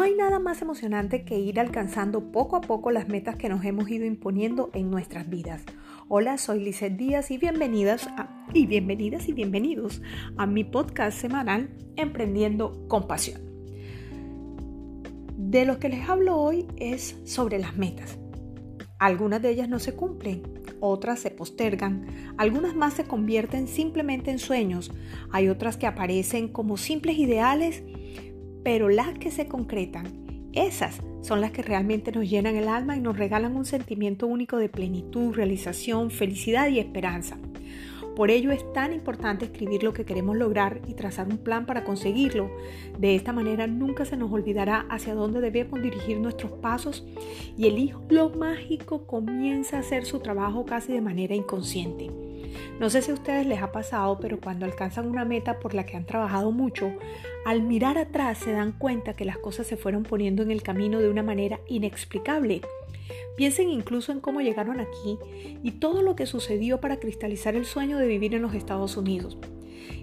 No hay nada más emocionante que ir alcanzando poco a poco las metas que nos hemos ido imponiendo en nuestras vidas. Hola, soy Lizeth Díaz y bienvenidas y bienvenidas y bienvenidos a mi podcast semanal Emprendiendo con Pasión. De lo que les hablo hoy es sobre las metas. Algunas de ellas no se cumplen, otras se postergan, algunas más se convierten simplemente en sueños, hay otras que aparecen como simples ideales pero las que se concretan, esas son las que realmente nos llenan el alma y nos regalan un sentimiento único de plenitud, realización, felicidad y esperanza. Por ello es tan importante escribir lo que queremos lograr y trazar un plan para conseguirlo. De esta manera nunca se nos olvidará hacia dónde debemos dirigir nuestros pasos y el hilo mágico comienza a hacer su trabajo casi de manera inconsciente. No sé si a ustedes les ha pasado, pero cuando alcanzan una meta por la que han trabajado mucho, al mirar atrás se dan cuenta que las cosas se fueron poniendo en el camino de una manera inexplicable. Piensen incluso en cómo llegaron aquí y todo lo que sucedió para cristalizar el sueño de vivir en los Estados Unidos.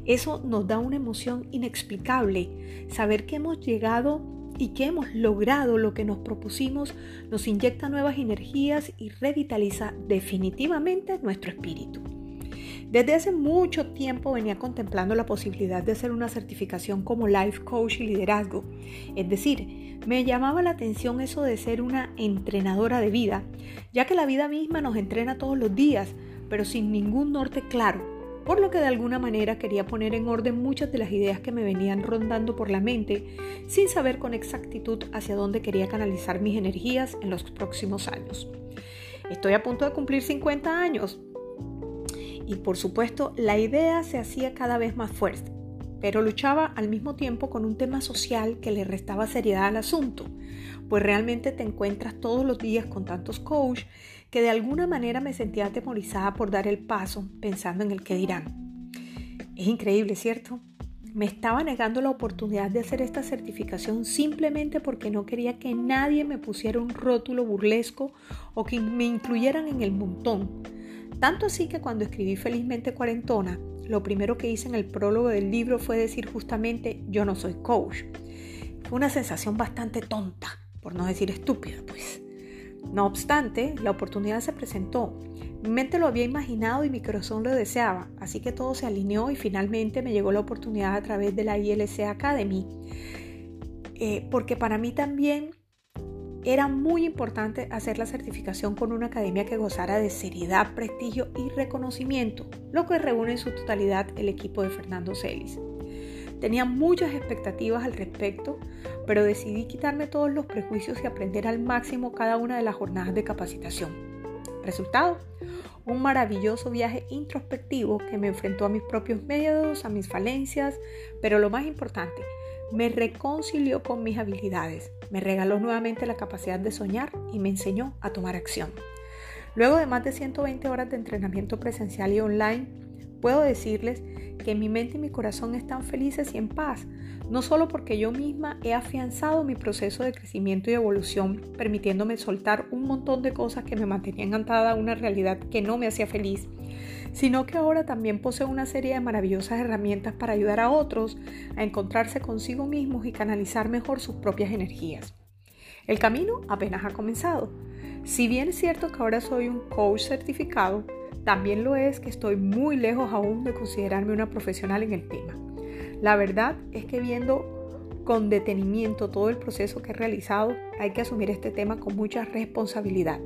Eso nos da una emoción inexplicable. Saber que hemos llegado y que hemos logrado lo que nos propusimos nos inyecta nuevas energías y revitaliza definitivamente nuestro espíritu. Desde hace mucho tiempo venía contemplando la posibilidad de hacer una certificación como Life Coach y Liderazgo. Es decir, me llamaba la atención eso de ser una entrenadora de vida, ya que la vida misma nos entrena todos los días, pero sin ningún norte claro, por lo que de alguna manera quería poner en orden muchas de las ideas que me venían rondando por la mente, sin saber con exactitud hacia dónde quería canalizar mis energías en los próximos años. Estoy a punto de cumplir 50 años, y por supuesto la idea se hacía cada vez más fuerte, pero luchaba al mismo tiempo con un tema social que le restaba seriedad al asunto, pues realmente te encuentras todos los días con tantos coach que de alguna manera me sentía atemorizada por dar el paso pensando en el que dirán. Es increíble, ¿cierto? Me estaba negando la oportunidad de hacer esta certificación simplemente porque no quería que nadie me pusiera un rótulo burlesco o que me incluyeran en el montón tanto así que cuando escribí Felizmente Cuarentona, lo primero que hice en el prólogo del libro fue decir justamente yo no soy coach. Fue una sensación bastante tonta, por no decir estúpida, pues. No obstante, la oportunidad se presentó. Mi mente lo había imaginado y mi corazón lo deseaba, así que todo se alineó y finalmente me llegó la oportunidad a través de la ILC Academy. Eh, porque para mí también era muy importante hacer la certificación con una academia que gozara de seriedad, prestigio y reconocimiento, lo que reúne en su totalidad el equipo de Fernando Celis. Tenía muchas expectativas al respecto, pero decidí quitarme todos los prejuicios y aprender al máximo cada una de las jornadas de capacitación. Resultado, un maravilloso viaje introspectivo que me enfrentó a mis propios medios, a mis falencias, pero lo más importante, me reconcilió con mis habilidades, me regaló nuevamente la capacidad de soñar y me enseñó a tomar acción. Luego de más de 120 horas de entrenamiento presencial y online, puedo decirles que mi mente y mi corazón están felices y en paz, no solo porque yo misma he afianzado mi proceso de crecimiento y evolución, permitiéndome soltar un montón de cosas que me mantenían atada a una realidad que no me hacía feliz, sino que ahora también posee una serie de maravillosas herramientas para ayudar a otros a encontrarse consigo mismos y canalizar mejor sus propias energías. El camino apenas ha comenzado. Si bien es cierto que ahora soy un coach certificado, también lo es que estoy muy lejos aún de considerarme una profesional en el tema. La verdad es que viendo con detenimiento todo el proceso que he realizado, hay que asumir este tema con mucha responsabilidad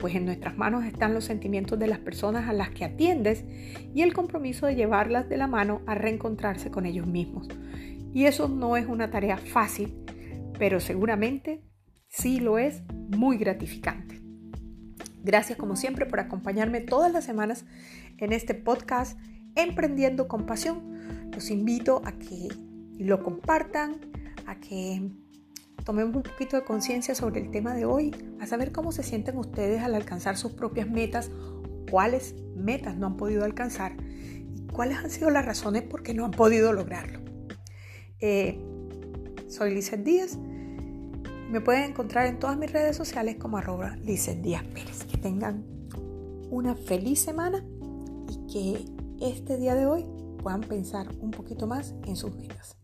pues en nuestras manos están los sentimientos de las personas a las que atiendes y el compromiso de llevarlas de la mano a reencontrarse con ellos mismos. Y eso no es una tarea fácil, pero seguramente sí lo es muy gratificante. Gracias como siempre por acompañarme todas las semanas en este podcast Emprendiendo con Pasión. Los invito a que lo compartan, a que tomemos un poquito de conciencia sobre el tema de hoy, a saber cómo se sienten ustedes al alcanzar sus propias metas, cuáles metas no han podido alcanzar y cuáles han sido las razones por qué no han podido lograrlo. Eh, soy Lizeth Díaz. Me pueden encontrar en todas mis redes sociales como arroba Díaz Pérez. Que tengan una feliz semana y que este día de hoy puedan pensar un poquito más en sus vidas.